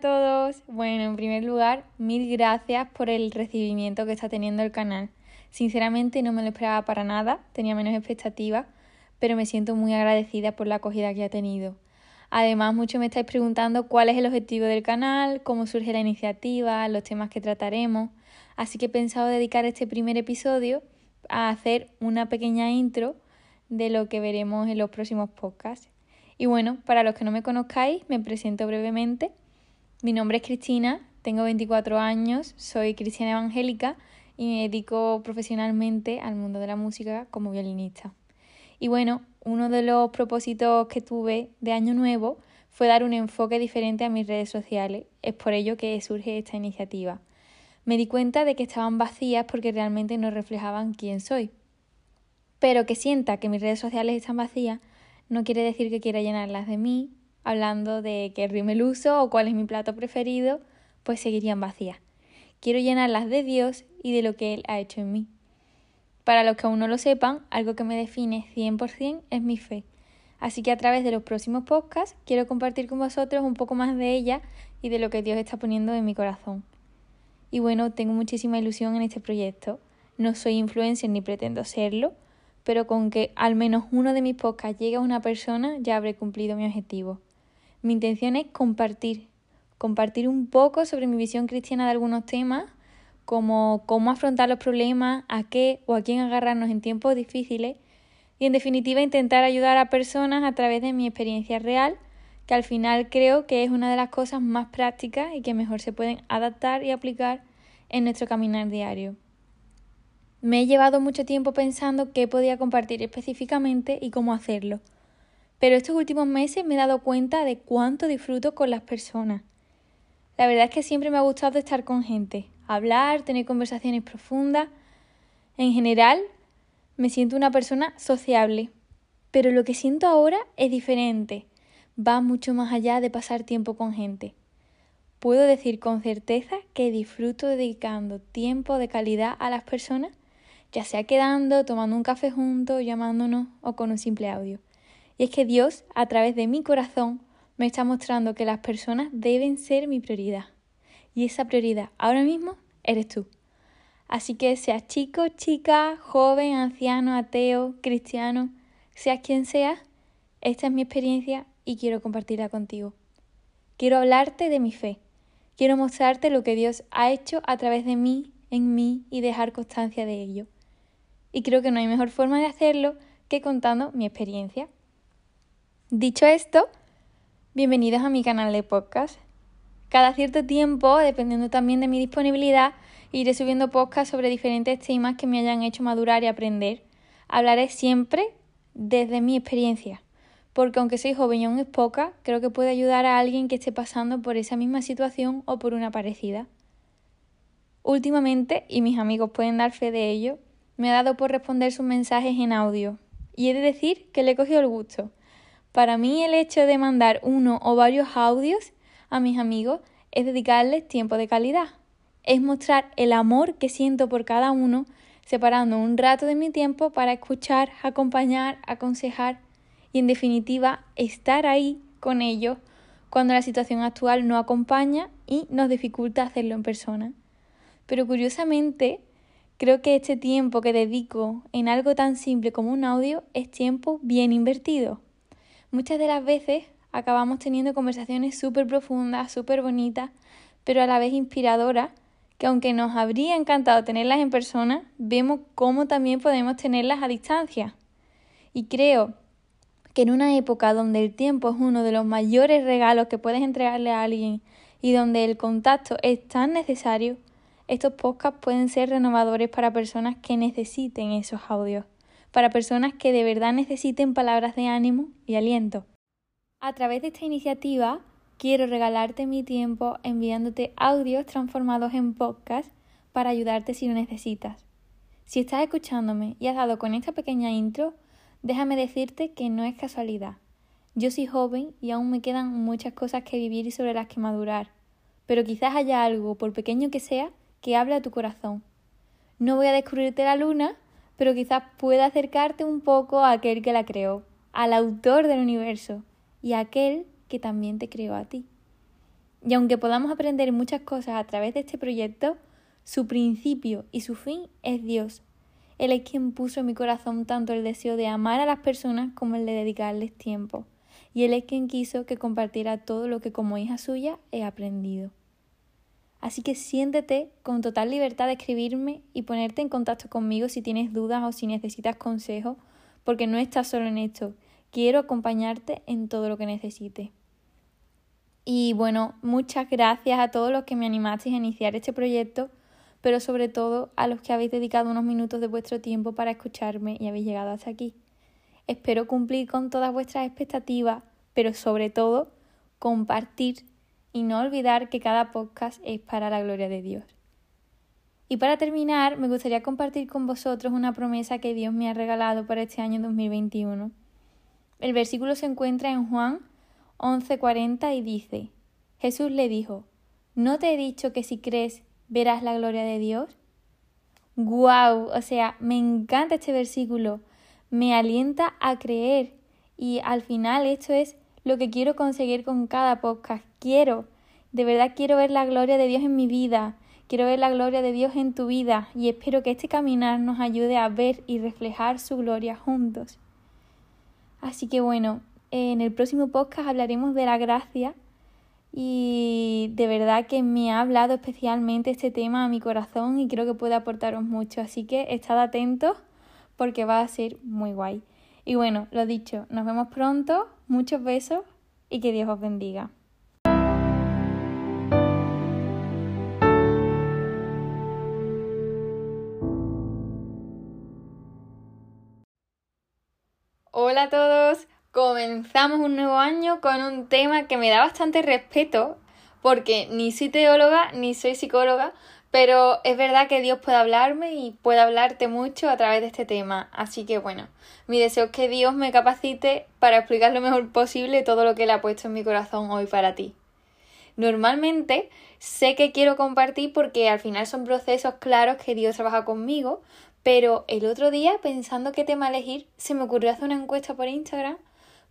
Todos. Bueno, en primer lugar, mil gracias por el recibimiento que está teniendo el canal. Sinceramente no me lo esperaba para nada, tenía menos expectativas, pero me siento muy agradecida por la acogida que ha tenido. Además, muchos me estáis preguntando cuál es el objetivo del canal, cómo surge la iniciativa, los temas que trataremos, así que he pensado dedicar este primer episodio a hacer una pequeña intro de lo que veremos en los próximos podcasts. Y bueno, para los que no me conozcáis, me presento brevemente. Mi nombre es Cristina, tengo 24 años, soy cristiana evangélica y me dedico profesionalmente al mundo de la música como violinista. Y bueno, uno de los propósitos que tuve de año nuevo fue dar un enfoque diferente a mis redes sociales. Es por ello que surge esta iniciativa. Me di cuenta de que estaban vacías porque realmente no reflejaban quién soy. Pero que sienta que mis redes sociales están vacías no quiere decir que quiera llenarlas de mí, hablando de qué rímel uso o cuál es mi plato preferido, pues seguirían vacías. Quiero llenarlas de Dios y de lo que Él ha hecho en mí. Para los que aún no lo sepan, algo que me define 100% es mi fe. Así que a través de los próximos podcasts quiero compartir con vosotros un poco más de ella y de lo que Dios está poniendo en mi corazón. Y bueno, tengo muchísima ilusión en este proyecto. No soy influencer ni pretendo serlo, pero con que al menos uno de mis podcasts llegue a una persona ya habré cumplido mi objetivo. Mi intención es compartir, compartir un poco sobre mi visión cristiana de algunos temas, como cómo afrontar los problemas, a qué o a quién agarrarnos en tiempos difíciles y en definitiva intentar ayudar a personas a través de mi experiencia real, que al final creo que es una de las cosas más prácticas y que mejor se pueden adaptar y aplicar en nuestro caminar diario. Me he llevado mucho tiempo pensando qué podía compartir específicamente y cómo hacerlo. Pero estos últimos meses me he dado cuenta de cuánto disfruto con las personas. La verdad es que siempre me ha gustado estar con gente, hablar, tener conversaciones profundas. En general, me siento una persona sociable. Pero lo que siento ahora es diferente. Va mucho más allá de pasar tiempo con gente. Puedo decir con certeza que disfruto dedicando tiempo de calidad a las personas ya sea quedando, tomando un café juntos, llamándonos o con un simple audio. Y es que Dios, a través de mi corazón, me está mostrando que las personas deben ser mi prioridad. Y esa prioridad ahora mismo eres tú. Así que seas chico, chica, joven, anciano, ateo, cristiano, seas quien seas, esta es mi experiencia y quiero compartirla contigo. Quiero hablarte de mi fe. Quiero mostrarte lo que Dios ha hecho a través de mí, en mí y dejar constancia de ello y creo que no hay mejor forma de hacerlo que contando mi experiencia. Dicho esto, bienvenidos a mi canal de podcast. Cada cierto tiempo, dependiendo también de mi disponibilidad, iré subiendo podcasts sobre diferentes temas que me hayan hecho madurar y aprender. Hablaré siempre desde mi experiencia, porque aunque soy joven y aún es poca, creo que puede ayudar a alguien que esté pasando por esa misma situación o por una parecida. Últimamente, y mis amigos pueden dar fe de ello, me ha dado por responder sus mensajes en audio. Y he de decir que le he cogido el gusto. Para mí el hecho de mandar uno o varios audios a mis amigos es dedicarles tiempo de calidad. Es mostrar el amor que siento por cada uno, separando un rato de mi tiempo para escuchar, acompañar, aconsejar y en definitiva estar ahí con ellos cuando la situación actual no acompaña y nos dificulta hacerlo en persona. Pero curiosamente, Creo que este tiempo que dedico en algo tan simple como un audio es tiempo bien invertido. Muchas de las veces acabamos teniendo conversaciones súper profundas, súper bonitas, pero a la vez inspiradoras, que aunque nos habría encantado tenerlas en persona, vemos cómo también podemos tenerlas a distancia. Y creo que en una época donde el tiempo es uno de los mayores regalos que puedes entregarle a alguien y donde el contacto es tan necesario, estos podcasts pueden ser renovadores para personas que necesiten esos audios, para personas que de verdad necesiten palabras de ánimo y aliento. A través de esta iniciativa quiero regalarte mi tiempo enviándote audios transformados en podcast para ayudarte si lo necesitas. Si estás escuchándome y has dado con esta pequeña intro, déjame decirte que no es casualidad. Yo soy joven y aún me quedan muchas cosas que vivir y sobre las que madurar, pero quizás haya algo, por pequeño que sea, que habla a tu corazón. No voy a descubrirte la luna, pero quizás pueda acercarte un poco a aquel que la creó, al autor del universo y a aquel que también te creó a ti. Y aunque podamos aprender muchas cosas a través de este proyecto, su principio y su fin es Dios. Él es quien puso en mi corazón tanto el deseo de amar a las personas como el de dedicarles tiempo. Y Él es quien quiso que compartiera todo lo que como hija suya he aprendido. Así que siéntete con total libertad de escribirme y ponerte en contacto conmigo si tienes dudas o si necesitas consejos, porque no estás solo en esto. Quiero acompañarte en todo lo que necesites. Y bueno, muchas gracias a todos los que me animasteis a iniciar este proyecto, pero sobre todo a los que habéis dedicado unos minutos de vuestro tiempo para escucharme y habéis llegado hasta aquí. Espero cumplir con todas vuestras expectativas, pero sobre todo compartir y no olvidar que cada podcast es para la gloria de Dios. Y para terminar, me gustaría compartir con vosotros una promesa que Dios me ha regalado para este año 2021. El versículo se encuentra en Juan 11:40 y dice, Jesús le dijo, ¿no te he dicho que si crees verás la gloria de Dios? ¡Guau! O sea, me encanta este versículo, me alienta a creer y al final esto es lo que quiero conseguir con cada podcast. Quiero, de verdad quiero ver la gloria de Dios en mi vida, quiero ver la gloria de Dios en tu vida y espero que este caminar nos ayude a ver y reflejar su gloria juntos. Así que bueno, en el próximo podcast hablaremos de la gracia y de verdad que me ha hablado especialmente este tema a mi corazón y creo que puede aportaros mucho. Así que estad atentos porque va a ser muy guay. Y bueno, lo dicho, nos vemos pronto, muchos besos y que Dios os bendiga. Hola a todos, comenzamos un nuevo año con un tema que me da bastante respeto porque ni soy teóloga ni soy psicóloga, pero es verdad que Dios puede hablarme y puede hablarte mucho a través de este tema. Así que bueno, mi deseo es que Dios me capacite para explicar lo mejor posible todo lo que Él ha puesto en mi corazón hoy para ti. Normalmente sé que quiero compartir porque al final son procesos claros que Dios trabaja conmigo, pero el otro día, pensando qué tema elegir, se me ocurrió hacer una encuesta por Instagram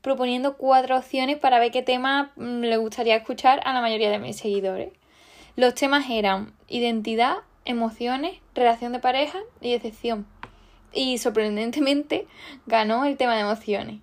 proponiendo cuatro opciones para ver qué tema mm, le gustaría escuchar a la mayoría de mis seguidores. Los temas eran identidad, emociones, relación de pareja y decepción. Y sorprendentemente ganó el tema de emociones.